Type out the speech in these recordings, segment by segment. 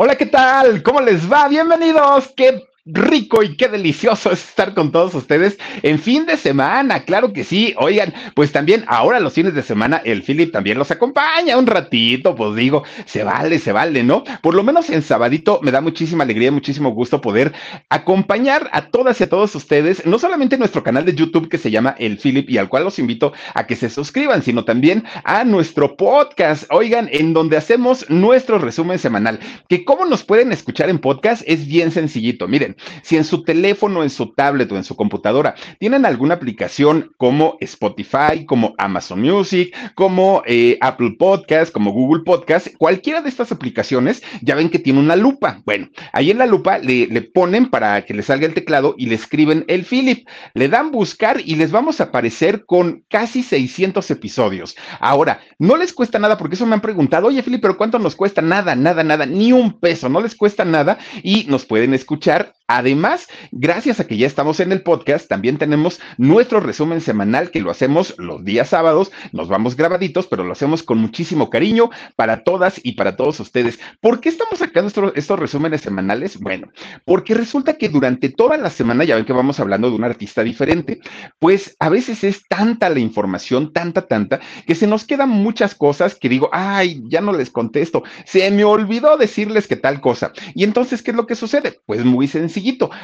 Hola, ¿qué tal? ¿Cómo les va? Bienvenidos. Qué rico y qué delicioso es estar con todos ustedes en fin de semana, claro que sí. Oigan, pues también ahora los fines de semana el Philip también los acompaña un ratito, pues digo, se vale, se vale, ¿no? Por lo menos en sabadito me da muchísima alegría, muchísimo gusto poder acompañar a todas y a todos ustedes, no solamente en nuestro canal de YouTube que se llama El Philip y al cual los invito a que se suscriban, sino también a nuestro podcast, oigan, en donde hacemos nuestro resumen semanal, que cómo nos pueden escuchar en podcast es bien sencillito, miren, si en su teléfono, en su tablet o en su computadora tienen alguna aplicación como Spotify, como Amazon Music, como eh, Apple Podcast, como Google Podcast, cualquiera de estas aplicaciones ya ven que tiene una lupa. Bueno, ahí en la lupa le, le ponen para que le salga el teclado y le escriben el Philip. Le dan buscar y les vamos a aparecer con casi 600 episodios. Ahora, no les cuesta nada porque eso me han preguntado, oye Philip, pero ¿cuánto nos cuesta? Nada, nada, nada, ni un peso, no les cuesta nada y nos pueden escuchar Además, gracias a que ya estamos en el podcast, también tenemos nuestro resumen semanal que lo hacemos los días sábados, nos vamos grabaditos, pero lo hacemos con muchísimo cariño para todas y para todos ustedes. ¿Por qué estamos sacando estos, resúmenes semanales? Bueno, porque resulta que durante toda la semana, ya ven que vamos hablando de un artista diferente, pues a veces es tanta la información, tanta, tanta, que se nos quedan muchas cosas que digo, ay, ya no les contesto, se me olvidó decirles que tal cosa. Y entonces, ¿qué es lo que sucede? Pues muy sencillo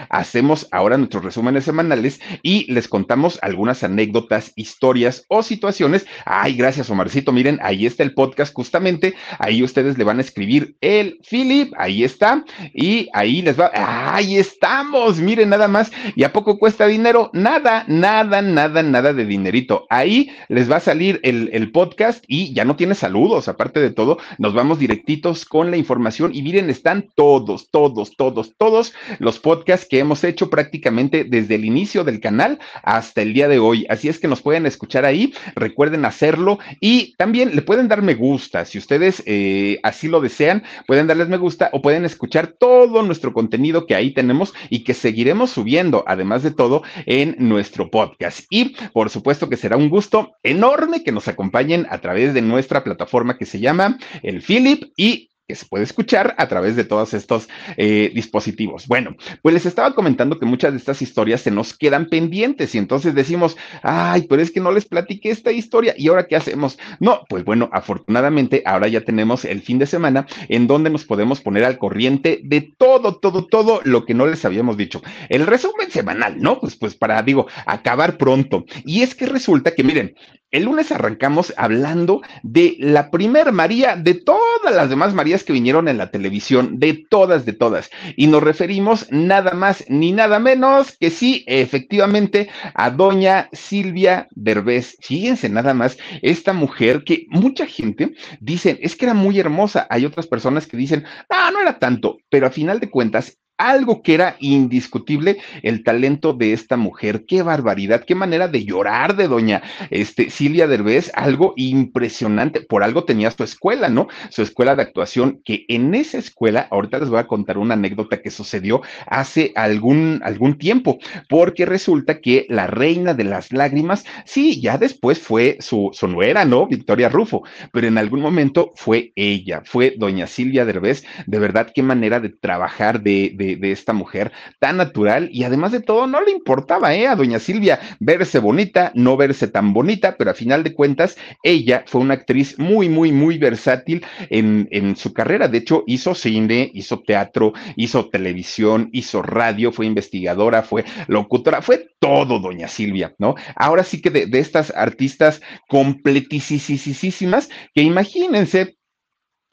Hacemos ahora nuestros resúmenes semanales y les contamos algunas anécdotas, historias o situaciones. Ay, gracias, Omarcito. Miren, ahí está el podcast justamente. Ahí ustedes le van a escribir el Philip. Ahí está. Y ahí les va. Ahí estamos. Miren, nada más. ¿Y a poco cuesta dinero? Nada, nada, nada, nada de dinerito. Ahí les va a salir el, el podcast y ya no tiene saludos. Aparte de todo, nos vamos directitos con la información. Y miren, están todos, todos, todos, todos los podcast que hemos hecho prácticamente desde el inicio del canal hasta el día de hoy. Así es que nos pueden escuchar ahí, recuerden hacerlo y también le pueden dar me gusta. Si ustedes eh, así lo desean, pueden darles me gusta o pueden escuchar todo nuestro contenido que ahí tenemos y que seguiremos subiendo, además de todo, en nuestro podcast. Y por supuesto que será un gusto enorme que nos acompañen a través de nuestra plataforma que se llama El Philip y que se puede escuchar a través de todos estos eh, dispositivos. Bueno, pues les estaba comentando que muchas de estas historias se nos quedan pendientes y entonces decimos, ay, pero es que no les platiqué esta historia y ahora qué hacemos. No, pues bueno, afortunadamente ahora ya tenemos el fin de semana en donde nos podemos poner al corriente de todo, todo, todo lo que no les habíamos dicho. El resumen semanal, ¿no? Pues, pues para, digo, acabar pronto. Y es que resulta que, miren, el lunes arrancamos hablando de la primer María, de todas las demás Marías que vinieron en la televisión, de todas, de todas. Y nos referimos nada más ni nada menos que sí, efectivamente, a doña Silvia Derbez. Fíjense nada más, esta mujer que mucha gente dice, es que era muy hermosa. Hay otras personas que dicen, ah, no era tanto, pero a final de cuentas algo que era indiscutible el talento de esta mujer. Qué barbaridad, qué manera de llorar de doña este, Silvia Derbez, algo impresionante. Por algo tenía su escuela, ¿no? Su escuela de actuación, que en esa escuela, ahorita les voy a contar una anécdota que sucedió hace algún, algún tiempo, porque resulta que la reina de las lágrimas, sí, ya después fue su, su nuera, ¿no? Victoria Rufo, pero en algún momento fue ella, fue doña Silvia Derbez. De verdad, qué manera de trabajar, de de, de, esta mujer tan natural y además de todo no le importaba ¿eh? a doña Silvia verse bonita, no verse tan bonita, pero a final de cuentas ella fue una actriz muy, muy, muy versátil en, en su carrera. De hecho, hizo cine, hizo teatro, hizo televisión, hizo radio, fue investigadora, fue locutora, fue todo doña Silvia, ¿no? Ahora sí que de, de estas artistas completísimas que imagínense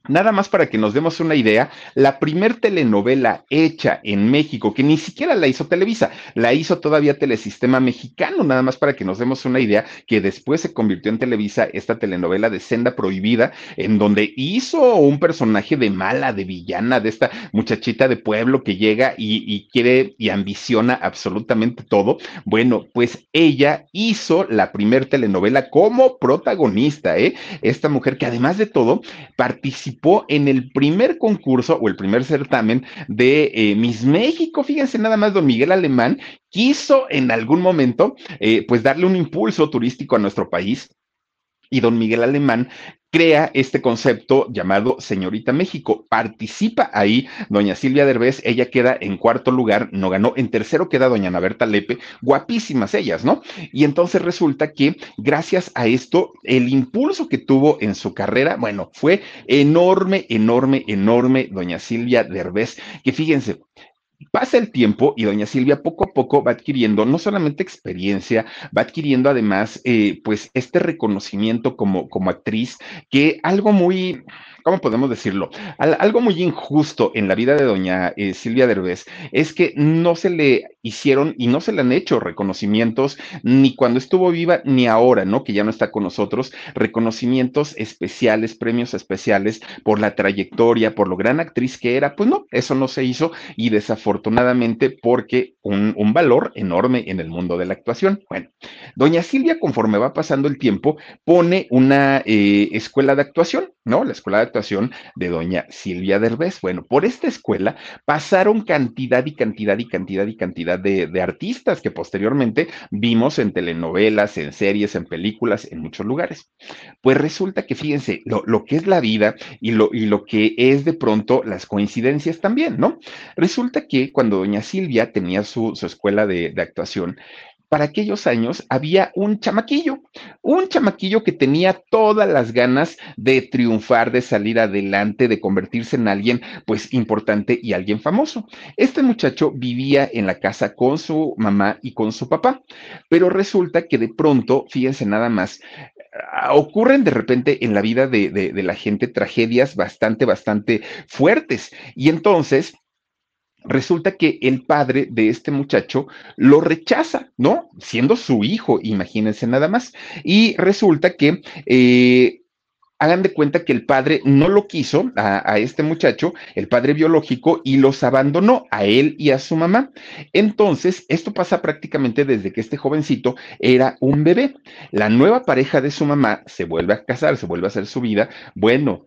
Nada más para que nos demos una idea, la primer telenovela hecha en México, que ni siquiera la hizo Televisa, la hizo todavía Telesistema Mexicano, nada más para que nos demos una idea, que después se convirtió en Televisa esta telenovela de Senda Prohibida, en donde hizo un personaje de mala, de villana, de esta muchachita de pueblo que llega y, quiere y ambiciona absolutamente todo. Bueno, pues ella hizo la primer telenovela como protagonista, ¿eh? Esta mujer que además de todo participó participó en el primer concurso o el primer certamen de eh, Miss México. Fíjense nada más, don Miguel Alemán quiso en algún momento eh, pues darle un impulso turístico a nuestro país y don Miguel Alemán crea este concepto llamado Señorita México. Participa ahí doña Silvia Derbez, ella queda en cuarto lugar, no ganó, en tercero queda doña Ana Berta Lepe, guapísimas ellas, ¿no? Y entonces resulta que gracias a esto, el impulso que tuvo en su carrera, bueno, fue enorme, enorme, enorme, doña Silvia Derbez, que fíjense, Pasa el tiempo y doña Silvia poco a poco va adquiriendo no solamente experiencia, va adquiriendo además eh, pues este reconocimiento como, como actriz, que algo muy, ¿cómo podemos decirlo? algo muy injusto en la vida de doña eh, Silvia Derbez es que no se le hicieron y no se le han hecho reconocimientos ni cuando estuvo viva ni ahora, ¿no? Que ya no está con nosotros, reconocimientos especiales, premios especiales por la trayectoria, por lo gran actriz que era. Pues no, eso no se hizo y desafortunadamente porque un, un valor enorme en el mundo de la actuación. Bueno, doña Silvia, conforme va pasando el tiempo, pone una eh, escuela de actuación, ¿no? La escuela de actuación de doña Silvia Derbez. Bueno, por esta escuela pasaron cantidad y cantidad y cantidad y cantidad de, artistas que posteriormente vimos en telenovelas, en series, en películas, en muchos lugares. Pues resulta que, fíjense, lo, lo que es la vida y lo, y lo que es de pronto las coincidencias también, ¿no? Resulta que cuando doña Silvia tenía su, escuela de, actuación, para aquellos años había un chamaquillo, un chamaquillo que tenía todas las ganas de triunfar, de salir adelante, de convertirse en alguien pues importante y alguien famoso. Este muchacho vivía en la casa con su mamá y con su papá, pero resulta que de pronto, fíjense nada más, ah, ocurren de repente en la vida de la gente tragedias bastante, bastante fuertes. Y entonces, resulta que el padre de este muchacho lo rechaza, ¿no? Siendo su hijo, imagínense nada más. Y resulta que... Eh, hagan de cuenta que el padre no lo quiso a, a, este muchacho, el padre biológico, y los abandonó a él y a su mamá. Entonces, esto pasa prácticamente desde que este jovencito era un bebé. La nueva pareja de su mamá se vuelve a casar, se vuelve a hacer su vida. Bueno,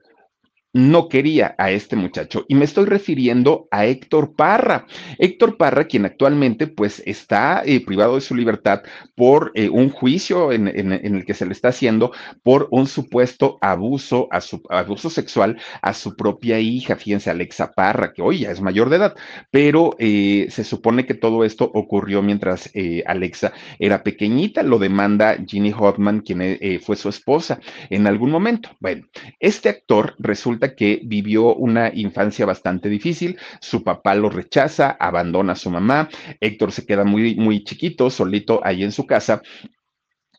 no quería a este muchacho. Y me estoy refiriendo a Héctor Parra. Héctor Parra, quien actualmente pues está eh, privado de su libertad por eh, un juicio en, en, el que se le está haciendo por un supuesto abuso, a su, abuso sexual a su propia hija. Fíjense, Alexa Parra, que hoy ya es mayor de edad, pero eh, se supone que todo esto ocurrió mientras Alexa era pequeñita. Lo demanda Ginny Hotman, quien fue su esposa en algún momento. Bueno, este actor resulta que vivió una infancia bastante difícil, su papá lo rechaza, abandona a su mamá, Héctor se queda muy, muy chiquito, solito ahí en su casa,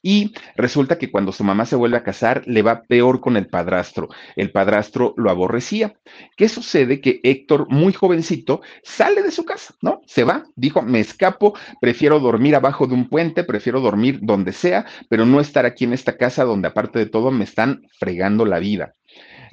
y resulta que cuando su mamá se vuelve a casar, le va peor con el padrastro. El padrastro lo aborrecía. ¿Qué sucede? Que Héctor, muy jovencito, sale de su casa, ¿no? Se va, dijo, me escapo, prefiero dormir abajo de un puente, prefiero dormir donde sea, pero no estar aquí en esta casa donde aparte de todo me están fregando la vida.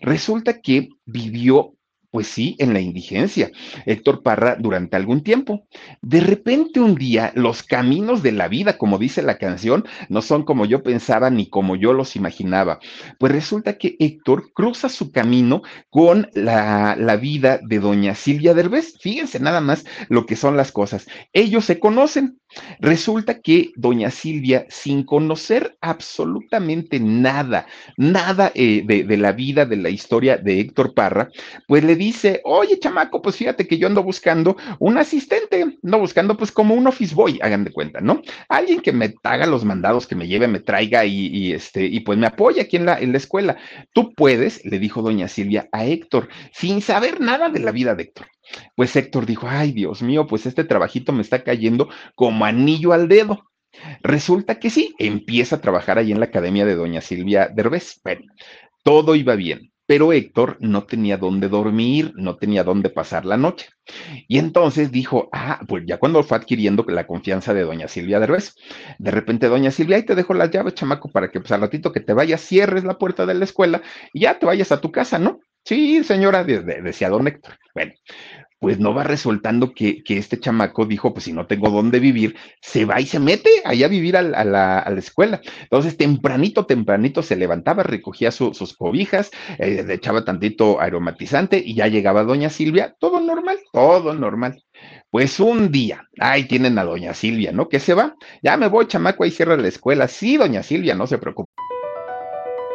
Resulta que vivió pues sí, en la indigencia, Héctor Parra, durante algún tiempo. De repente un día, los caminos de la vida, como dice la canción, no son como yo pensaba ni como yo los imaginaba. Pues resulta que Héctor cruza su camino con la, la vida de doña Silvia Derbez. Fíjense nada más lo que son las cosas. Ellos se conocen, Resulta que doña Silvia, sin conocer absolutamente nada, nada eh, de, la vida, de la historia de Héctor Parra, pues le dice, oye, chamaco, pues fíjate que yo ando buscando un asistente, no buscando pues como un office boy, hagan de cuenta, ¿no? Alguien que me haga los mandados, que me lleve, me traiga y, y este, y pues me apoye aquí en la, en la escuela. Tú puedes, le dijo doña Silvia a Héctor, sin saber nada de la vida de Héctor. Pues Héctor dijo, ay Dios mío, pues este trabajito me está cayendo como anillo al dedo. Resulta que sí, empieza a trabajar ahí en la academia de doña Silvia Derbez. Bueno, todo iba bien, pero Héctor no tenía dónde dormir, no tenía dónde pasar la noche. Y entonces dijo, ah, pues ya cuando fue adquiriendo la confianza de doña Silvia Derbez, de repente doña Silvia, ahí te dejo las llaves, chamaco, para que pues al ratito que te vayas, cierres la puerta de la escuela y ya te vayas a tu casa, ¿no? Sí, señora, decía don Héctor. Bueno, pues no va resultando que, que, este chamaco dijo, pues si no tengo dónde vivir, se va y se mete allá a vivir a, la, a la, a la escuela. Entonces, tempranito, tempranito se levantaba, recogía su, sus cobijas, eh, le echaba tantito aromatizante y ya llegaba doña Silvia, todo normal, todo normal. Pues un día, ahí tienen a doña Silvia, ¿no? Que se va, ya me voy, chamaco, ahí cierra la escuela. Sí, doña Silvia, no se preocupe.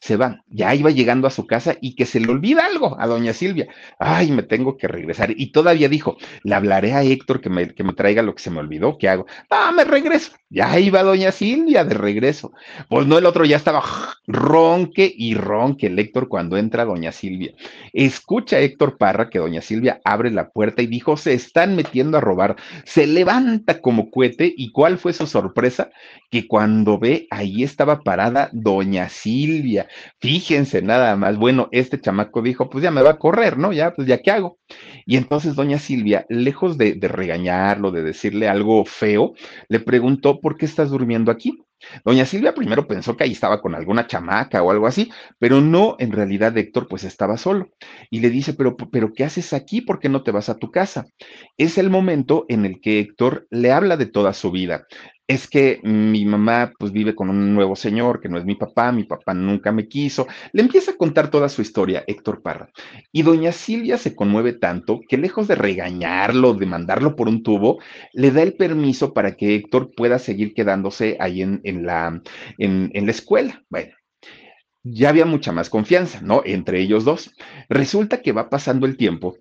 Se va, ya iba llegando a su casa y que se le olvida algo a doña Silvia. Ay, me tengo que regresar. Y todavía dijo, le hablaré a Héctor que me, que me traiga lo que se me olvidó, ¿qué hago? Ah, me regreso. Ya iba doña Silvia de regreso. Pues no, el otro ya estaba ronque y ronque el Héctor cuando entra doña Silvia. Escucha a Héctor Parra que doña Silvia abre la puerta y dijo, se están metiendo a robar. Se levanta como cohete y cuál fue su sorpresa? Que cuando ve, ahí estaba parada doña Silvia Fíjense nada más. Bueno, este chamaco dijo, pues ya me va a correr, ¿no? Ya, pues ya qué hago. Y entonces doña Silvia, lejos de, regañarlo, de decirle algo feo, le preguntó, ¿por qué estás durmiendo aquí? Doña Silvia primero pensó que ahí estaba con alguna chamaca o algo así, pero no, en realidad Héctor pues estaba solo. Y le dice, pero, pero ¿qué haces aquí? ¿Por qué no te vas a tu casa? Es el momento en el que Héctor le habla de toda su vida, es que mi mamá pues vive con un nuevo señor que no es mi papá, mi papá nunca me quiso. Le empieza a contar toda su historia, Héctor Parra. Y doña Silvia se conmueve tanto que lejos de regañarlo, de mandarlo por un tubo, le da el permiso para que Héctor pueda seguir quedándose ahí en, la, en la escuela. Bueno, ya había mucha más confianza, ¿no? Entre ellos dos. Resulta que va pasando el tiempo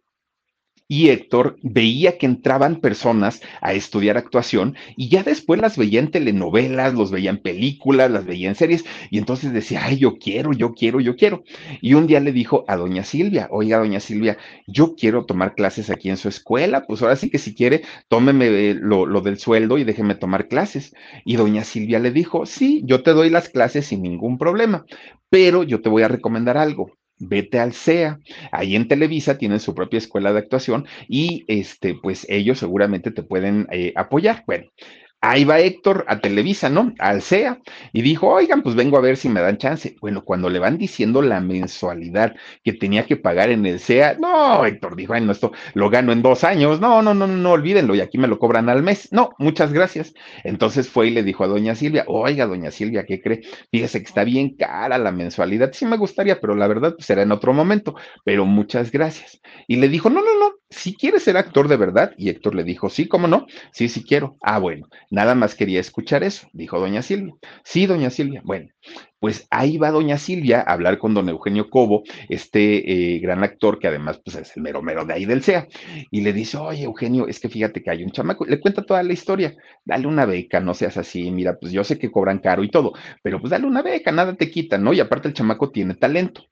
y Héctor veía que entraban personas a estudiar actuación y ya después las veía en telenovelas, los veía en películas, las veía en series y entonces decía, ay, yo quiero, yo quiero, yo quiero. Y un día le dijo a doña Silvia, oiga, doña Silvia, yo quiero tomar clases aquí en su escuela, pues ahora sí que si quiere, tómeme lo, lo del sueldo y déjeme tomar clases. Y doña Silvia le dijo, sí, yo te doy las clases sin ningún problema, pero yo te voy a recomendar algo vete al CEA. Ahí en Televisa tienen su propia escuela de actuación y este, pues ellos seguramente te pueden eh, apoyar. Bueno, Ahí va Héctor a Televisa, ¿no? Al CEA. Y dijo, oigan, pues vengo a ver si me dan chance. Bueno, cuando le van diciendo la mensualidad que tenía que pagar en el CEA, no, Héctor dijo, ay, no, esto lo gano en dos años. No, no, no, no, no, olvídenlo, y aquí me lo cobran al mes. No, muchas gracias. Entonces fue y le dijo a doña Silvia, oiga, doña Silvia, ¿qué cree? Fíjese que está bien cara la mensualidad. Sí me gustaría, pero la verdad pues, será en otro momento. Pero muchas gracias. Y le dijo, no, no, no, si quieres ser actor de verdad. Y Héctor le dijo, sí, ¿cómo no? Sí, sí quiero. Ah, bueno. Nada más quería escuchar eso, dijo doña Silvia. Sí, doña Silvia. Bueno, pues ahí va doña Silvia a hablar con don Eugenio Cobo, este eh, gran actor que además pues, es el mero mero de ahí del CEA, y le dice, oye Eugenio, es que fíjate que hay un chamaco, le cuenta toda la historia, dale una beca, no seas así, mira, pues yo sé que cobran caro y todo, pero pues dale una beca, nada te quita, ¿no? Y aparte el chamaco tiene talento.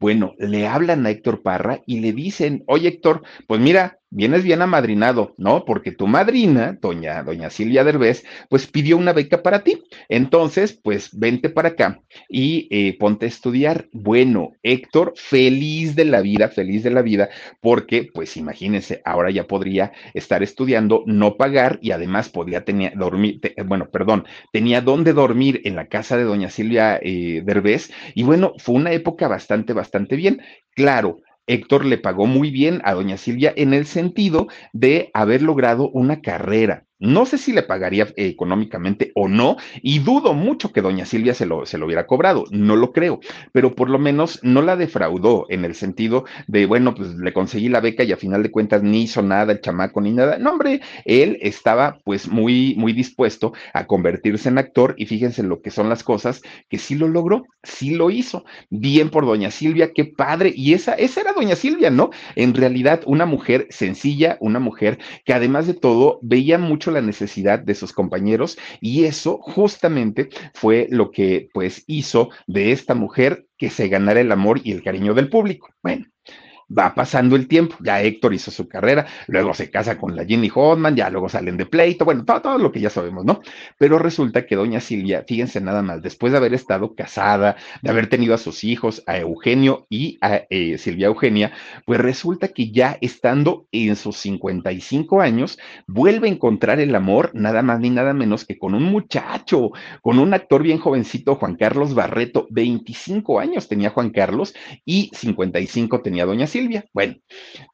Bueno, le hablan a Héctor Parra y le dicen, oye Héctor, pues mira, vienes bien amadrinado, ¿no? Porque tu madrina, doña, doña Silvia Derbez, pues pidió una beca para ti. Entonces, pues vente para acá y eh, ponte a estudiar. Bueno, Héctor, feliz de la vida, feliz de la vida, porque, pues imagínense, ahora ya podría estar estudiando, no pagar y además podía tener, dormir, bueno, perdón, tenía dónde dormir en la casa de doña Silvia eh, Derbez. Y bueno, fue una época bastante, bastante bien. Claro, Héctor le pagó muy bien a doña Silvia en el sentido de haber logrado una carrera. No sé si le pagaría económicamente o no, y dudo mucho que doña Silvia se lo, se lo hubiera cobrado, no lo creo, pero por lo menos no la defraudó en el sentido de, bueno, pues le conseguí la beca y a final de cuentas ni hizo nada el chamaco ni nada. No, hombre, él estaba pues muy, muy dispuesto a convertirse en actor y fíjense lo que son las cosas, que sí lo logró, sí lo hizo. Bien por doña Silvia, qué padre. Y esa, esa era doña Silvia, ¿no? En realidad, una mujer sencilla, una mujer que además de todo veía mucho la necesidad de sus compañeros y eso justamente fue lo que pues hizo de esta mujer que se ganara el amor y el cariño del público. Bueno, va pasando el tiempo, ya Héctor hizo su carrera, luego se casa con la Jenny Hodman, ya luego salen de pleito, bueno, todo, todo, lo que ya sabemos, ¿no? Pero resulta que doña Silvia, fíjense nada más, después de haber estado casada, de haber tenido a sus hijos, a Eugenio y a eh, Silvia Eugenia, pues resulta que ya estando en sus 55 años, vuelve a encontrar el amor, nada más ni nada menos que con un muchacho, con un actor bien jovencito, Juan Carlos Barreto, 25 años tenía Juan Carlos y 55 tenía doña Silvia. Silvia. Bueno,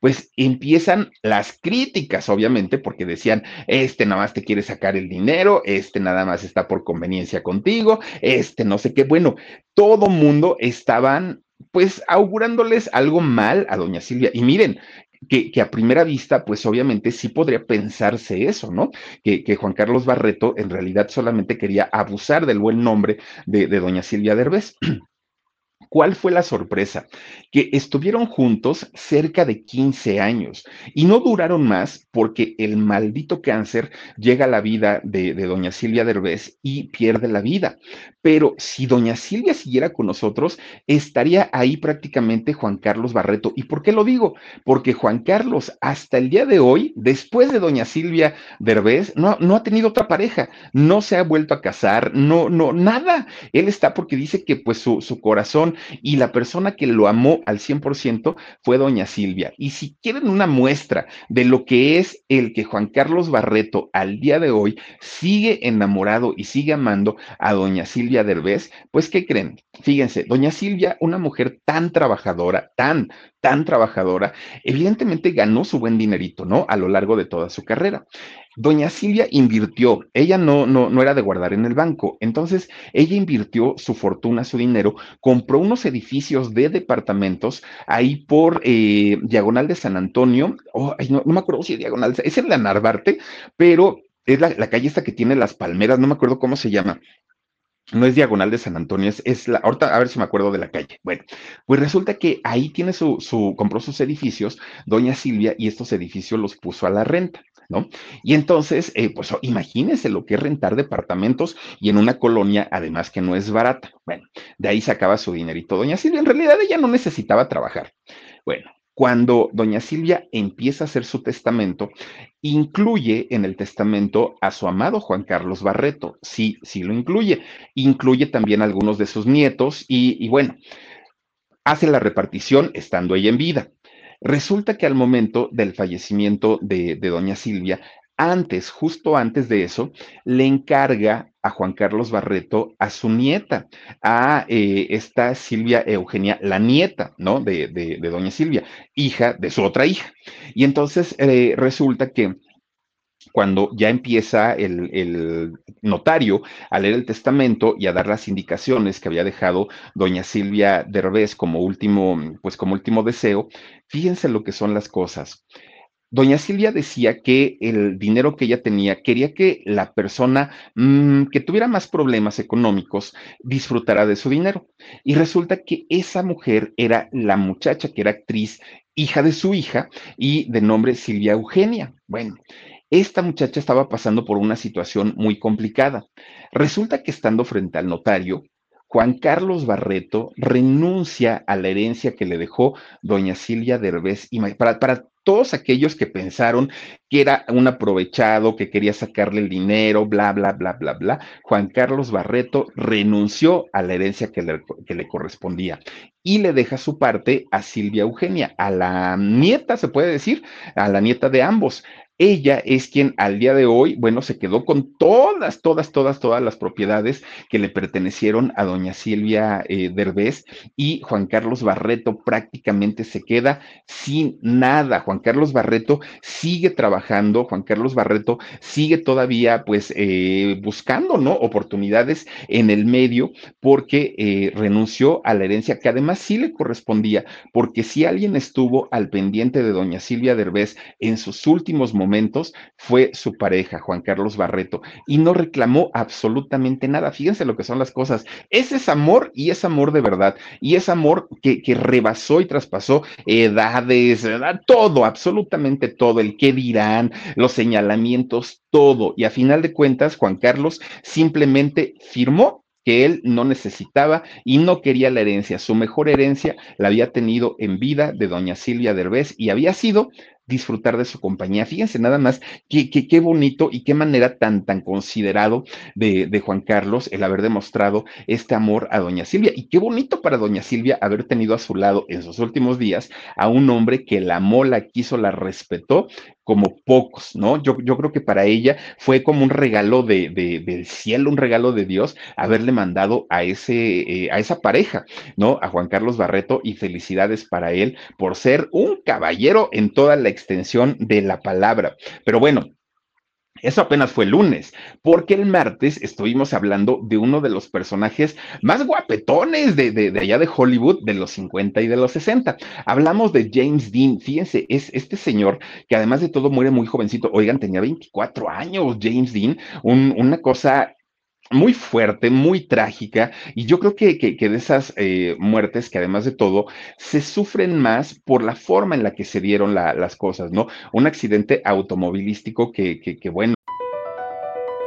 pues empiezan las críticas, obviamente, porque decían, este nada más te quiere sacar el dinero, este nada más está por conveniencia contigo, este no sé qué. Bueno, todo mundo estaban pues augurándoles algo mal a doña Silvia. Y miren, que, a primera vista, pues obviamente sí podría pensarse eso, ¿no? Que, Juan Carlos Barreto en realidad solamente quería abusar del buen nombre de, de doña Silvia Derbez. ¿Cuál fue la sorpresa? Que estuvieron juntos cerca de 15 años y no duraron más porque el maldito cáncer llega a la vida de, doña Silvia Derbez y pierde la vida. Pero si doña Silvia siguiera con nosotros, estaría ahí prácticamente Juan Carlos Barreto. ¿Y por qué lo digo? Porque Juan Carlos hasta el día de hoy, después de doña Silvia Derbez, no, no ha tenido otra pareja, no se ha vuelto a casar, no, no, nada. Él está porque dice que pues su, su corazón y la persona que lo amó al 100% fue doña Silvia. Y si quieren una muestra de lo que es el que Juan Carlos Barreto al día de hoy sigue enamorado y sigue amando a doña Silvia Derbez, pues ¿qué creen? Fíjense, doña Silvia, una mujer tan trabajadora, tan, tan trabajadora, evidentemente ganó su buen dinerito, ¿no? A lo largo de toda su carrera. Doña Silvia invirtió, ella no, no, no era de guardar en el banco, entonces ella invirtió su fortuna, su dinero, compró unos edificios de departamentos ahí por eh, Diagonal de San Antonio, oh, no, me acuerdo si es Diagonal, es en la Narvarte, pero es la, la calle esta que tiene las palmeras, no me acuerdo cómo se llama no es diagonal de San Antonio, es, la, ahorita a ver si me acuerdo de la calle. Bueno, pues resulta que ahí tiene su, su, compró sus edificios, doña Silvia, y estos edificios los puso a la renta. Y entonces, eh, pues oh, imagínense lo que es rentar departamentos y en una colonia, además que no es barata. Bueno, de ahí sacaba su dinerito. Doña Silvia, en realidad ella no necesitaba trabajar. Bueno, cuando doña Silvia empieza a hacer su testamento, incluye en el testamento a su amado Juan Carlos Barreto. Sí, sí lo incluye. Incluye también a algunos de sus nietos y, bueno, hace la repartición estando ella en vida. Resulta que al momento del fallecimiento de, doña Silvia, antes, justo antes de eso, le encarga a Juan Carlos Barreto a su nieta, a eh, esta Silvia Eugenia, la nieta, ¿no? De, de, doña Silvia, hija de su otra hija. Y entonces eh, resulta que cuando ya empieza el, notario a leer el testamento y a dar las indicaciones que había dejado doña Silvia Derbez como último, pues como último deseo, fíjense lo que son las cosas. Doña Silvia decía que el dinero que ella tenía, quería que la persona mm, que tuviera más problemas económicos disfrutara de su dinero. Y resulta que esa mujer era la muchacha que era actriz, hija de su hija y de nombre Silvia Eugenia. Bueno, esta muchacha estaba pasando por una situación muy complicada. Resulta que estando frente al notario, Juan Carlos Barreto renuncia a la herencia que le dejó doña Silvia Derbez. Y para, todos aquellos que pensaron que era un aprovechado, que quería sacarle el dinero, bla, bla, bla, bla, bla, Juan Carlos Barreto renunció a la herencia que le correspondía y le deja su parte a Silvia Eugenia, a la nieta, se puede decir, a la nieta de ambos. Ella es quien al día de hoy, bueno, se quedó con todas, todas, todas, todas las propiedades que le pertenecieron a doña Silvia eh, Derbez y Juan Carlos Barreto prácticamente se queda sin nada. Juan Carlos Barreto sigue trabajando, Juan Carlos Barreto sigue todavía pues eh, buscando, ¿no? Oportunidades en el medio porque eh, renunció a la herencia que además sí le correspondía, porque si alguien estuvo al pendiente de doña Silvia Derbez en sus últimos momentos, momentos fue su pareja, Juan Carlos Barreto, y no reclamó absolutamente nada. Fíjense lo que son las cosas. Ese es amor y es amor de verdad. Y es amor que, que rebasó y traspasó edades, todo, absolutamente todo. El qué dirán, los señalamientos, todo. Y a final de cuentas, Juan Carlos simplemente firmó que él no necesitaba y no quería la herencia. Su mejor herencia la había tenido en vida de doña Silvia Derbez y había sido disfrutar de su compañía. Fíjense nada más qué, qué, qué bonito y qué manera tan, tan considerado de, de, Juan Carlos el haber demostrado este amor a doña Silvia. Y qué bonito para doña Silvia haber tenido a su lado en sus últimos días a un hombre que la amó, la quiso, la respetó como pocos, ¿no? Yo, creo que para ella fue como un regalo de, de, del cielo, un regalo de Dios, haberle mandado a, ese, eh, a esa pareja, ¿no? A Juan Carlos Barreto y felicidades para él por ser un caballero en toda la extensión de la palabra. Pero bueno, eso apenas fue el lunes, porque el martes estuvimos hablando de uno de los personajes más guapetones de, de, de, allá de Hollywood, de los 50 y de los 60. Hablamos de James Dean. Fíjense, es este señor que además de todo muere muy jovencito. Oigan, tenía 24 años, James Dean, un, una cosa muy fuerte, muy trágica, y yo creo que, que, de esas eh, muertes que además de todo se sufren más por la forma en la que se dieron la, las cosas, ¿no? Un accidente automovilístico que, que bueno.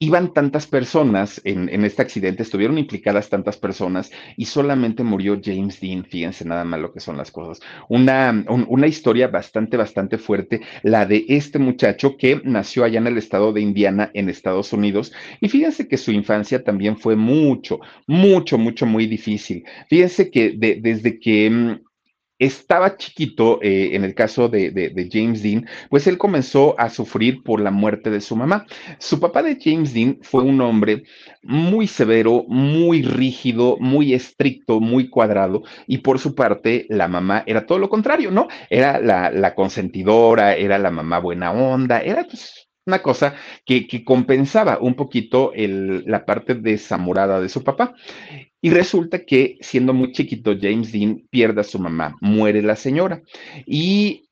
Iban tantas personas en, en, este accidente, estuvieron implicadas tantas personas y solamente murió James Dean. Fíjense nada más lo que son las cosas. Una, un, una historia bastante, bastante fuerte, la de este muchacho que nació allá en el estado de Indiana, en Estados Unidos. Y fíjense que su infancia también fue mucho, mucho, mucho, muy difícil. Fíjense que de, desde que mm, estaba chiquito, eh, en el caso de, de, James Dean, pues él comenzó a sufrir por la muerte de su mamá. Su papá de James Dean fue un hombre muy severo, muy rígido, muy estricto, muy cuadrado, y por su parte la mamá era todo lo contrario, ¿no? Era la, la consentidora, era la mamá buena onda, era pues una cosa que, que, compensaba un poquito la parte desamorada de su papá. Y resulta que siendo muy chiquito, James Dean pierde a su mamá, muere la señora. Y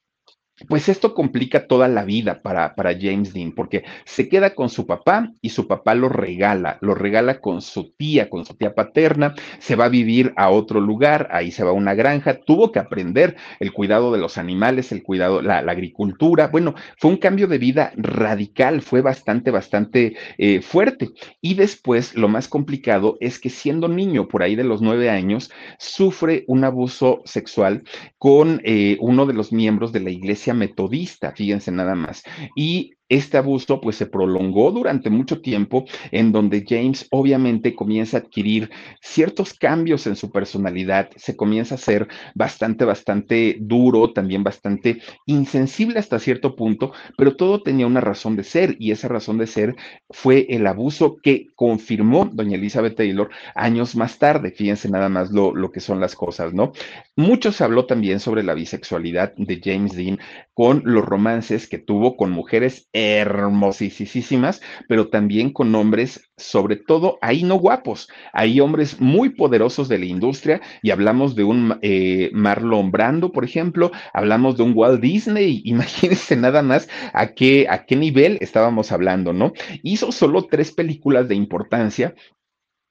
pues esto complica toda la vida para, para, James Dean, porque se queda con su papá y su papá lo regala, lo regala con su tía, con su tía paterna, se va a vivir a otro lugar, ahí se va a una granja, tuvo que aprender el cuidado de los animales, el cuidado, la, agricultura, bueno, fue un cambio de vida radical, fue bastante, bastante eh, fuerte. Y después lo más complicado es que siendo niño, por ahí de los nueve años, sufre un abuso sexual con eh, uno de los miembros de la iglesia metodista, fíjense nada más. Y este abuso pues se prolongó durante mucho tiempo en donde James obviamente comienza a adquirir ciertos cambios en su personalidad, se comienza a ser bastante, bastante duro, también bastante insensible hasta cierto punto, pero todo tenía una razón de ser y esa razón de ser fue el abuso que confirmó doña Elizabeth Taylor años más tarde, fíjense nada más lo, lo que son las cosas, ¿no? Mucho se habló también sobre la bisexualidad de James Dean con los romances que tuvo con mujeres hermosísimas, pero también con hombres, sobre todo, ahí no guapos, hay hombres muy poderosos de la industria y hablamos de un eh, Marlon Brando, por ejemplo, hablamos de un Walt Disney, imagínense nada más a qué, a qué nivel estábamos hablando, ¿no? Hizo solo tres películas de importancia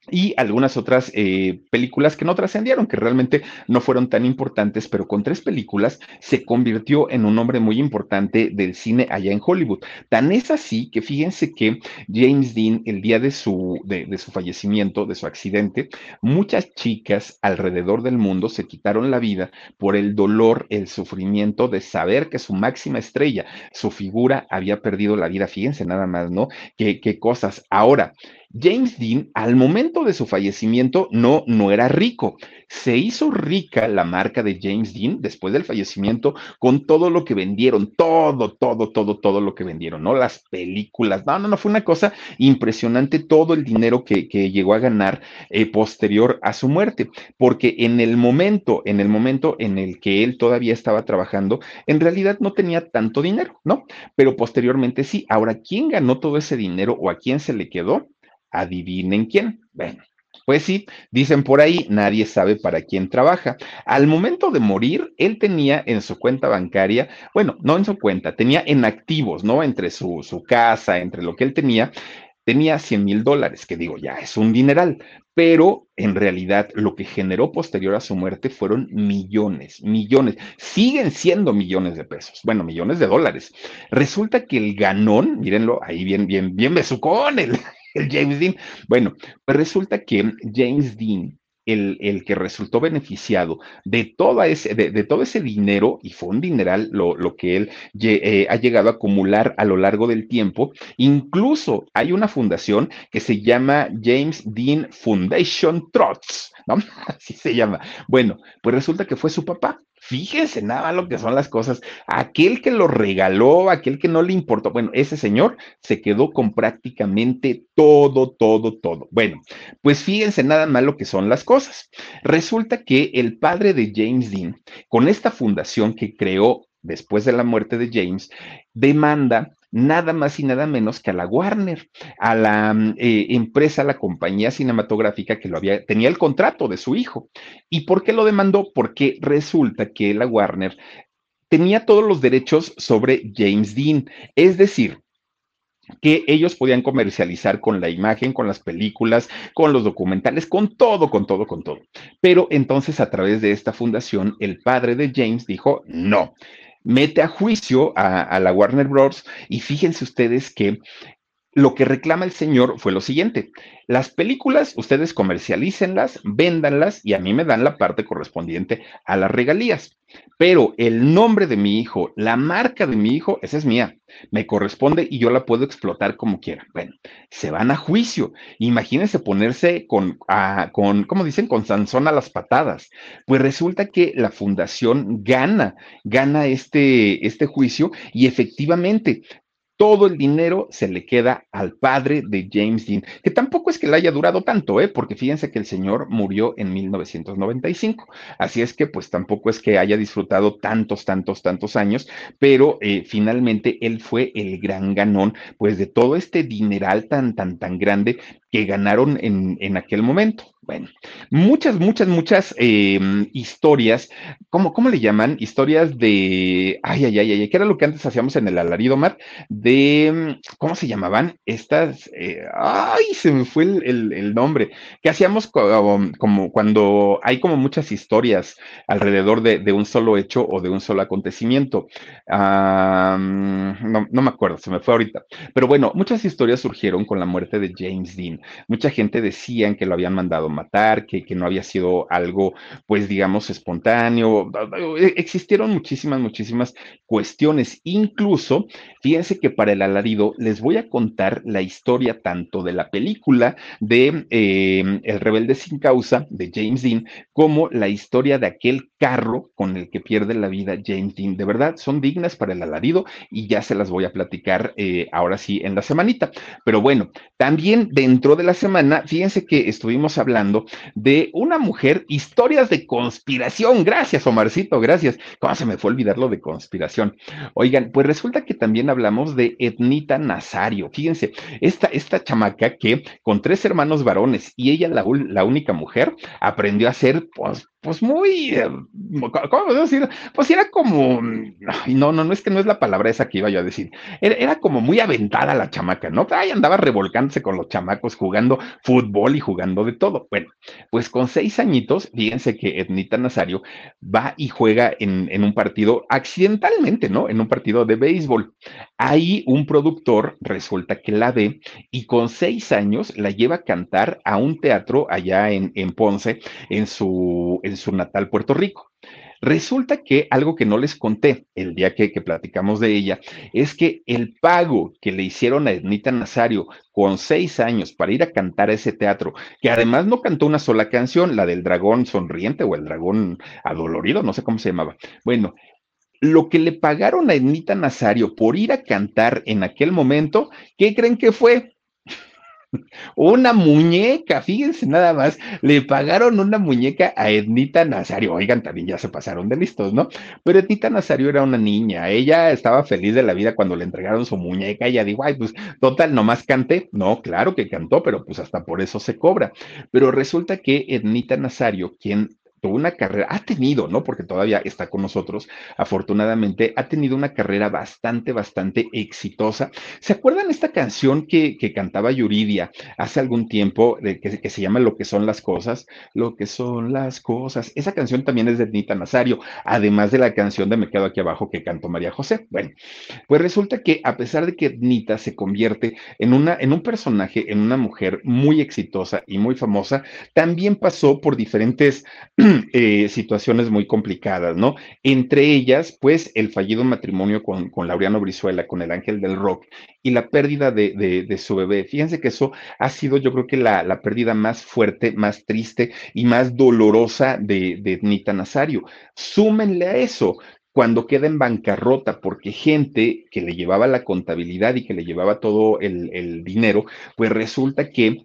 y algunas otras eh, películas que no trascendieron, que realmente no fueron tan importantes, pero con tres películas se convirtió en un hombre muy importante del cine allá en Hollywood. Tan es así que fíjense que James Dean, el día de su, de, su fallecimiento, de su accidente, muchas chicas alrededor del mundo se quitaron la vida por el dolor, el sufrimiento de saber que su máxima estrella, su figura, había perdido la vida. Fíjense nada más, ¿no? Qué cosas. Ahora, James Dean, al momento de su fallecimiento, no, no era rico. Se hizo rica la marca de James Dean después del fallecimiento con todo lo que vendieron, todo, todo, todo, todo lo que vendieron, ¿no? Las películas, no, no, no, fue una cosa impresionante todo el dinero que, que llegó a ganar eh, posterior a su muerte, porque en el momento, en el momento en el que él todavía estaba trabajando, en realidad no tenía tanto dinero, ¿no? Pero posteriormente sí. Ahora, ¿quién ganó todo ese dinero o a quién se le quedó? Adivinen quién. Bueno, pues sí, dicen por ahí, nadie sabe para quién trabaja. Al momento de morir, él tenía en su cuenta bancaria, bueno, no en su cuenta, tenía en activos, ¿no? Entre su, su casa, entre lo que él tenía, tenía 100 mil dólares, que digo, ya es un dineral, pero en realidad lo que generó posterior a su muerte fueron millones, millones, siguen siendo millones de pesos, bueno, millones de dólares. Resulta que el ganón, mírenlo, ahí bien, bien, bien besucón, el, el James Dean. Bueno, pues resulta que James Dean, el, el, que resultó beneficiado de, toda ese, de, todo ese dinero, y fue un dineral lo, lo que él eh, ha llegado a acumular a lo largo del tiempo, incluso hay una fundación que se llama James Dean Foundation Trust, ¿no? Así se llama. Bueno, pues resulta que fue su papá. Fíjense nada lo que son las cosas. Aquel que lo regaló, aquel que no le importó, bueno, ese señor se quedó con prácticamente todo, todo, todo. Bueno, pues fíjense nada más lo que son las cosas. Resulta que el padre de James Dean, con esta fundación que creó después de la muerte de James, demanda nada más y nada menos que a la Warner, a la eh, empresa, a la compañía cinematográfica que lo había, tenía el contrato de su hijo. ¿Y por qué lo demandó? Porque resulta que la Warner tenía todos los derechos sobre James Dean, es decir, que ellos podían comercializar con la imagen, con las películas, con los documentales, con todo, con todo, con todo. Pero entonces a través de esta fundación, el padre de James dijo, no, mete a juicio a, a, la Warner Bros. Y fíjense ustedes que lo que reclama el señor fue lo siguiente. Las películas, ustedes comercialícenlas, véndanlas y a mí me dan la parte correspondiente a las regalías. Pero el nombre de mi hijo, la marca de mi hijo, esa es mía. Me corresponde y yo la puedo explotar como quiera. Bueno, se van a juicio. Imagínense ponerse con, con ¿cómo dicen? Con Sansón a las patadas. Pues resulta que la fundación gana, gana este, este juicio y efectivamente todo el dinero se le queda al padre de James Dean, que tampoco es que le haya durado tanto, ¿eh? porque fíjense que el señor murió en 1995, así es que pues tampoco es que haya disfrutado tantos, tantos, tantos años, pero eh, finalmente él fue el gran ganón, pues de todo este dineral tan, tan, tan grande que ganaron en, en aquel momento. Bueno, muchas, muchas, muchas eh, historias, ¿cómo, ¿cómo le llaman? Historias de, ay, ay, ay, ay, ¿qué era lo que antes hacíamos en el alarido, Mar? De, ¿cómo se llamaban? Estas, eh, ay, se me fue el, el, nombre, que hacíamos como, cuando hay como muchas historias alrededor de, de, un solo hecho o de un solo acontecimiento. No, no me acuerdo, se me fue ahorita. Pero bueno, muchas historias surgieron con la muerte de James Dean. Mucha gente decían que lo habían mandado matar, que, no había sido algo, pues digamos, espontáneo. Existieron muchísimas, muchísimas cuestiones. Incluso, fíjense que para el alarido les voy a contar la historia tanto de la película de eh, El rebelde sin causa de James Dean, como la historia de aquel carro con el que pierde la vida James Dean. De verdad, son dignas para el alarido y ya se las voy a platicar eh, ahora sí en la semanita. Pero bueno, también dentro de la semana, fíjense que estuvimos hablando de una mujer, historias de conspiración. Gracias, Omarcito, gracias. ¿Cómo se me fue olvidar lo de conspiración? Oigan, pues resulta que también hablamos de Etnita Nazario. Fíjense, esta, esta chamaca que con tres hermanos varones y ella la, la única mujer, aprendió a ser pues, pues muy, eh, ¿cómo puedo decir? Pues era como, no, no, no es que no es la palabra esa que iba yo a decir, era, como muy aventada la chamaca, ¿no? Ahí andaba revolcándose con los chamacos, jugando fútbol y jugando de todo. Bueno, pues con seis añitos, fíjense que Ednita Nazario va y juega en, en un partido accidentalmente, ¿no? En un partido de béisbol. Ahí un productor resulta que la ve y con seis años la lleva a cantar a un teatro allá en, en Ponce, en su, su natal Puerto Rico. Resulta que algo que no les conté el día que, que, platicamos de ella es que el pago que le hicieron a Ednita Nazario con seis años para ir a cantar a ese teatro, que además no cantó una sola canción, la del dragón sonriente o el dragón adolorido, no sé cómo se llamaba. Bueno, lo que le pagaron a Ednita Nazario por ir a cantar en aquel momento, ¿qué creen que fue? Una muñeca, fíjense nada más, le pagaron una muñeca a Ednita Nazario. Oigan, también ya se pasaron de listos, ¿no? Pero Ednita Nazario era una niña, ella estaba feliz de la vida cuando le entregaron su muñeca. Ella dijo, ay, pues total, nomás canté. No, claro que cantó, pero pues hasta por eso se cobra. Pero resulta que Ednita Nazario, quien una carrera, ha tenido, ¿no? Porque todavía está con nosotros, afortunadamente, ha tenido una carrera bastante, bastante exitosa. ¿Se acuerdan esta canción que, que cantaba Yuridia hace algún tiempo, de, que, se llama Lo que son las cosas? Lo que son las cosas. Esa canción también es de Nita Nazario, además de la canción de Me quedo aquí abajo que cantó María José. Bueno, pues resulta que a pesar de que Nita se convierte en, una, en un personaje, en una mujer muy exitosa y muy famosa, también pasó por diferentes eh, situaciones muy complicadas, ¿no? Entre ellas, pues, el fallido matrimonio con, con Laureano Brizuela, con el ángel del rock, y la pérdida de, de, su bebé. Fíjense que eso ha sido, yo creo que la, la pérdida más fuerte, más triste y más dolorosa de, de Nita Nazario. Súmenle a eso cuando queda en bancarrota, porque gente que le llevaba la contabilidad y que le llevaba todo el, el dinero, pues resulta que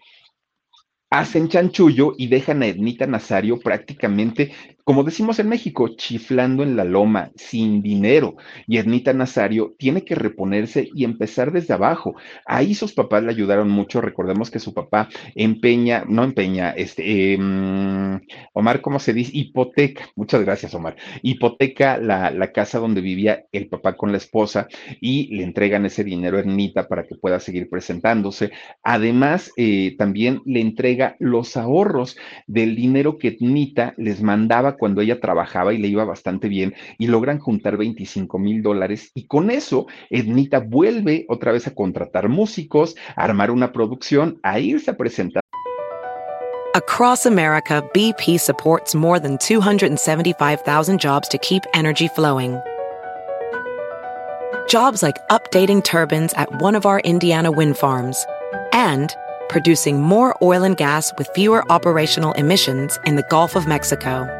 hacen chanchullo y dejan a Ednita Nazario prácticamente como decimos en México, chiflando en la loma, sin dinero. Y Ednita Nazario tiene que reponerse y empezar desde abajo. Ahí sus papás le ayudaron mucho. Recordemos que su papá empeña, no empeña, este, eh, Omar, ¿cómo se dice? Hipoteca. Muchas gracias, Omar. Hipoteca la, casa donde vivía el papá con la esposa y le entregan ese dinero a Ernita para que pueda seguir presentándose. Además, eh, también le entrega los ahorros del dinero que Ednita les mandaba cuando ella trabajaba y le iba bastante bien y logran juntar 25 mil dólares y con eso Ednita vuelve otra vez a contratar músicos, a armar una producción, a irse a presentar. Across America, BP supports more than 275,000 jobs to keep energy flowing. Jobs like updating turbines at one of our Indiana wind farms and producing more oil and gas with fewer operational emissions in the Gulf of Mexico.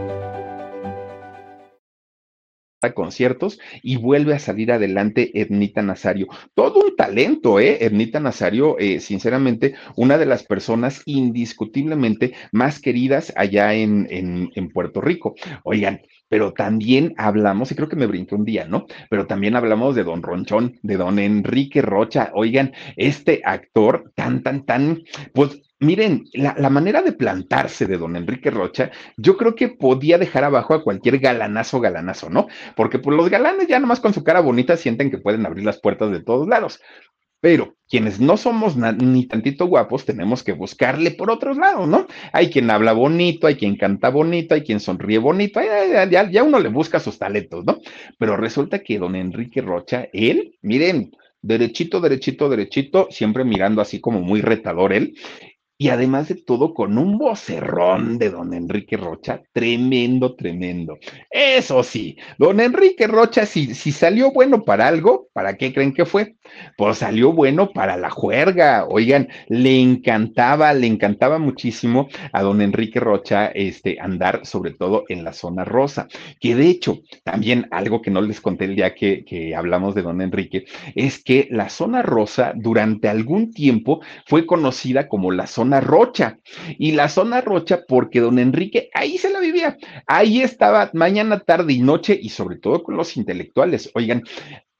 Conciertos y vuelve a salir adelante Ednita Nazario. Todo un talento, ¿eh? Ednita Nazario, eh, sinceramente, una de las personas indiscutiblemente más queridas allá en, en, en Puerto Rico. Oigan, pero también hablamos, y creo que me brinqué un día, ¿no? Pero también hablamos de Don Ronchón, de Don Enrique Rocha. Oigan, este actor tan, tan, tan, pues miren, la, la, manera de plantarse de don Enrique Rocha, yo creo que podía dejar abajo a cualquier galanazo, galanazo, ¿no? Porque pues, los galanes ya nomás con su cara bonita sienten que pueden abrir las puertas de todos lados. Pero quienes no somos ni tantito guapos, tenemos que buscarle por otros lados, ¿no? Hay quien habla bonito, hay quien canta bonito, hay quien sonríe bonito, ya, ya uno le busca sus talentos, ¿no? Pero resulta que don Enrique Rocha, él, miren, derechito, derechito, derechito, siempre mirando así como muy retador él, y además de todo con un vocerrón de don Enrique Rocha, tremendo, tremendo. Eso sí, don Enrique Rocha, si, si salió bueno para algo, ¿para qué creen que fue? Pues salió bueno para la juerga. Oigan, le encantaba, le encantaba muchísimo a don Enrique Rocha este, andar sobre todo en la zona rosa, que de hecho, también algo que no les conté el día que, que hablamos de don Enrique, es que la zona rosa durante algún tiempo fue conocida como la zona rocha. Y la zona rocha porque don Enrique ahí se la vivía, ahí estaba mañana, tarde y noche y sobre todo con los intelectuales. Oigan,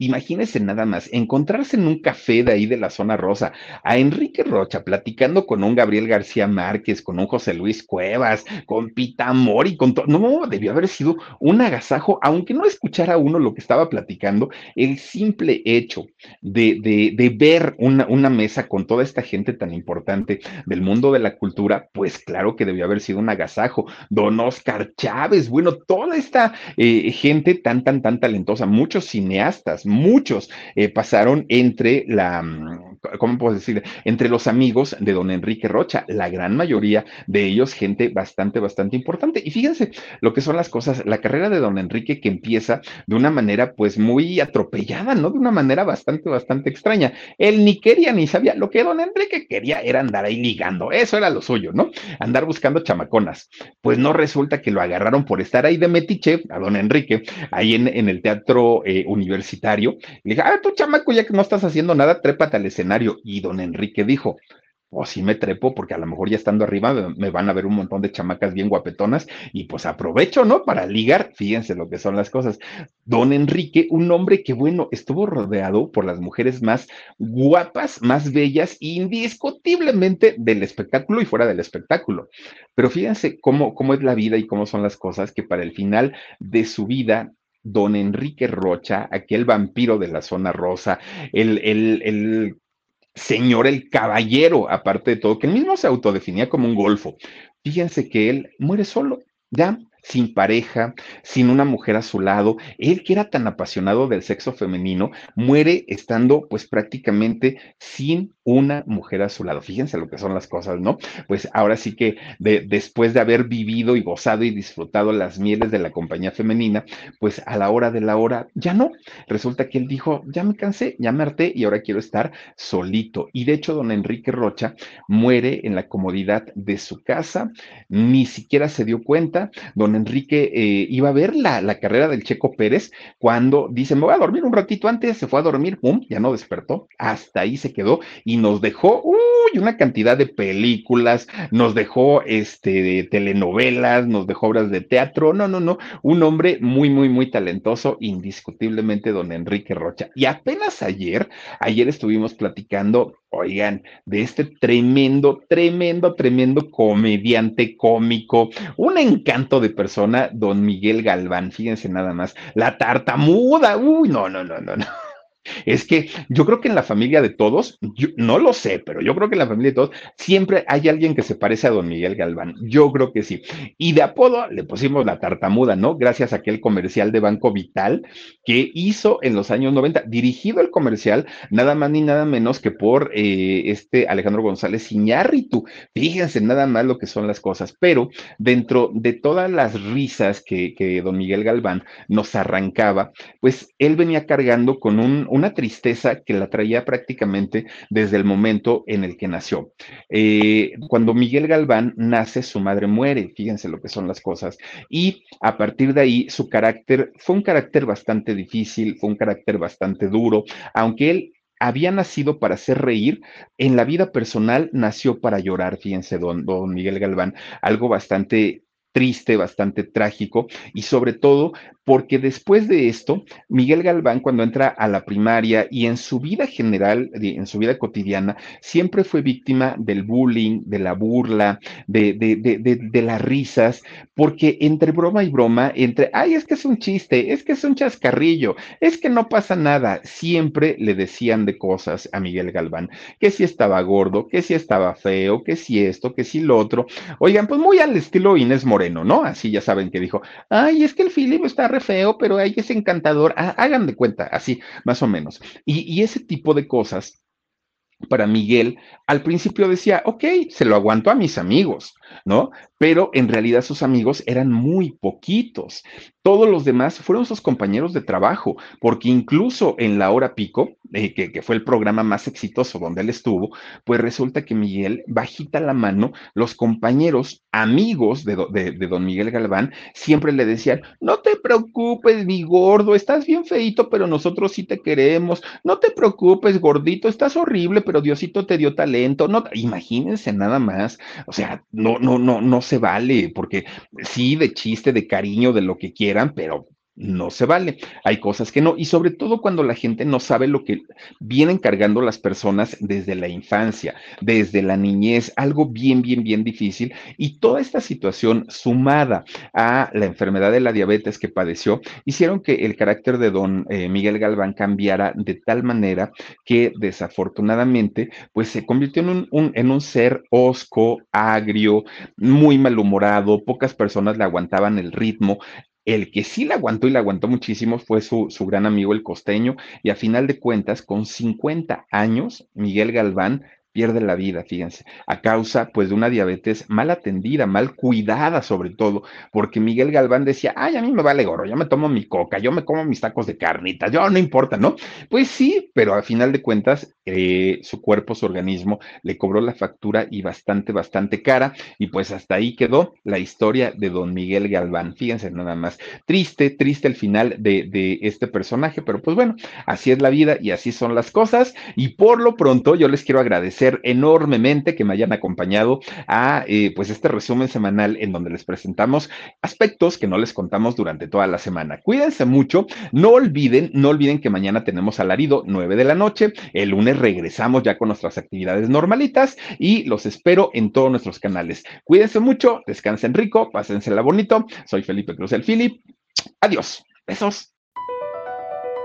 Imagínense nada más, encontrarse en un café de ahí de la zona rosa a Enrique Rocha platicando con un Gabriel García Márquez, con un José Luis Cuevas, con Pita Mori, con todo. No, debió haber sido un agasajo, aunque no escuchara uno lo que estaba platicando, el simple hecho de, de, ver una, una mesa con toda esta gente tan importante del mundo de la cultura, pues claro que debió haber sido un agasajo. Don Oscar Chávez, bueno, toda esta eh, gente tan, tan, tan talentosa, muchos cineastas, muchos eh, pasaron entre la, mm, ¿cómo puedo decir? Entre los amigos de don Enrique Rocha, la gran mayoría de ellos gente bastante, bastante importante. Y fíjense lo que son las cosas, la carrera de don Enrique que empieza de una manera pues muy atropellada, ¿no? De una manera bastante, bastante extraña. Él ni quería ni sabía, lo que don Enrique quería era andar ahí ligando, eso era lo suyo, ¿no? Andar buscando chamaconas. Pues no resulta que lo agarraron por estar ahí de metiche a don Enrique, ahí en, en el teatro eh, universitario le dije, ah, tú chamaco, ya que no estás haciendo nada, trépate al escenario. Y don Enrique dijo, pues sí me trepo, porque a lo mejor ya estando arriba me van a ver un montón de chamacas bien guapetonas y pues aprovecho, ¿no? Para ligar, fíjense lo que son las cosas. Don Enrique, un hombre que, bueno, estuvo rodeado por las mujeres más guapas, más bellas, indiscutiblemente del espectáculo y fuera del espectáculo. Pero fíjense cómo, cómo es la vida y cómo son las cosas que para el final de su vida don Enrique Rocha, aquel vampiro de la zona rosa, el, el señor, el caballero, aparte de todo, que él mismo se autodefinía como un golfo. Fíjense que él muere solo, ya sin pareja, sin una mujer a su lado. Él que era tan apasionado del sexo femenino, muere estando pues prácticamente sin una mujer a su lado. Fíjense lo que son las cosas, ¿no? Pues ahora sí que de, después de haber vivido y gozado y disfrutado las mieles de la compañía femenina, pues a la hora de la hora ya no. Resulta que él dijo, ya me cansé, ya me harté y ahora quiero estar solito. Y de hecho, don Enrique Rocha muere en la comodidad de su casa, ni siquiera se dio cuenta. Don Enrique eh, iba a ver la, la carrera del Checo Pérez cuando dice, me voy a dormir un ratito antes, se fue a dormir, pum, ya no despertó, hasta ahí se quedó y nos dejó, uy, una cantidad de películas, nos dejó este, telenovelas, nos dejó obras de teatro, no, no, no, un hombre muy, muy, muy talentoso, indiscutiblemente don Enrique Rocha. Y apenas ayer, ayer estuvimos platicando, oigan, de este tremendo, tremendo, tremendo comediante cómico, un encanto de persona, don Miguel Galván, fíjense nada más, la tartamuda, uy, no, no, no, no, no. Es que yo creo que en la familia de todos, yo no lo sé, pero yo creo que en la familia de todos siempre hay alguien que se parece a don Miguel Galván. Yo creo que sí. Y de apodo le pusimos la tartamuda, ¿no? Gracias a aquel comercial de Banco Vital que hizo en los años 90, dirigido el comercial nada más ni nada menos que por eh, este Alejandro González Iñárritu. Fíjense nada más lo que son las cosas, pero dentro de todas las risas que, que don Miguel Galván nos arrancaba, pues él venía cargando con un una tristeza que la traía prácticamente desde el momento en el que nació. Eh, cuando Miguel Galván nace, su madre muere, fíjense lo que son las cosas, y a partir de ahí su carácter fue un carácter bastante difícil, fue un carácter bastante duro, aunque él había nacido para hacer reír, en la vida personal nació para llorar, fíjense, don, don Miguel Galván, algo bastante triste, bastante trágico y sobre todo porque después de esto, Miguel Galván cuando entra a la primaria y en su vida general, en su vida cotidiana, siempre fue víctima del bullying, de la burla, de, de, de, de, las risas, porque entre broma y broma, entre, ay, es que es un chiste, es que es un chascarrillo, es que no pasa nada, siempre le decían de cosas a Miguel Galván, que si estaba gordo, que si estaba feo, que si esto, que si lo otro. Oigan, pues muy al estilo Inés Moreno, ¿no? Así ya saben que dijo, ay, es que el Philip está re feo, pero ahí es encantador. Ah, hagan de cuenta, así, más o menos. Y, y ese tipo de cosas para Miguel, al principio decía, ok, se lo aguanto a mis amigos, ¿no? Pero en realidad sus amigos eran muy poquitos. Todos los demás fueron sus compañeros de trabajo, porque incluso en la hora pico, eh, que, fue el programa más exitoso donde él estuvo, pues resulta que Miguel bajita la mano, los compañeros amigos de, de, don Miguel Galván siempre le decían, no te preocupes, mi gordo, estás bien feito, pero nosotros sí te queremos, no te preocupes, gordito, estás horrible, pero Diosito te dio talento, no, imagínense nada más, o sea, no, no, no, no se vale, porque sí, de chiste, de cariño, de lo que quieran, pero no se vale. Hay cosas que no, y sobre todo cuando la gente no sabe lo que vienen cargando las personas desde la infancia, desde la niñez, algo bien, bien, bien difícil. Y toda esta situación sumada a la enfermedad de la diabetes que padeció, hicieron que el carácter de don eh, Miguel Galván cambiara de tal manera que desafortunadamente, pues se convirtió en un, en un ser osco, agrio, muy malhumorado, pocas personas le aguantaban el ritmo, el que sí la aguantó y la aguantó muchísimo fue su, su, gran amigo el costeño y a final de cuentas, con 50 años, Miguel Galván pierde la vida, fíjense, a causa pues de una diabetes mal atendida, mal cuidada sobre todo, porque Miguel Galván decía, ay, a mí me vale gorro, yo me tomo mi coca, yo me como mis tacos de carnita, yo no importa, ¿no? Pues sí, pero a final de cuentas eh, su cuerpo, su organismo le cobró la factura y bastante, bastante cara, y pues hasta ahí quedó la historia de don Miguel Galván, fíjense nada más, triste, triste el final de, de este personaje, pero pues bueno, así es la vida y así son las cosas, y por lo pronto yo les quiero agradecer enormemente que me hayan acompañado a eh, pues este resumen semanal en donde les presentamos aspectos que no les contamos durante toda la semana. Cuídense mucho, no olviden, no olviden que mañana tenemos alarido 9 de la noche, el lunes regresamos ya con nuestras actividades normalitas y los espero en todos nuestros canales. Cuídense mucho, descansen rico, pásensela bonito. Soy Felipe Cruz el Philip. Adiós. Besos.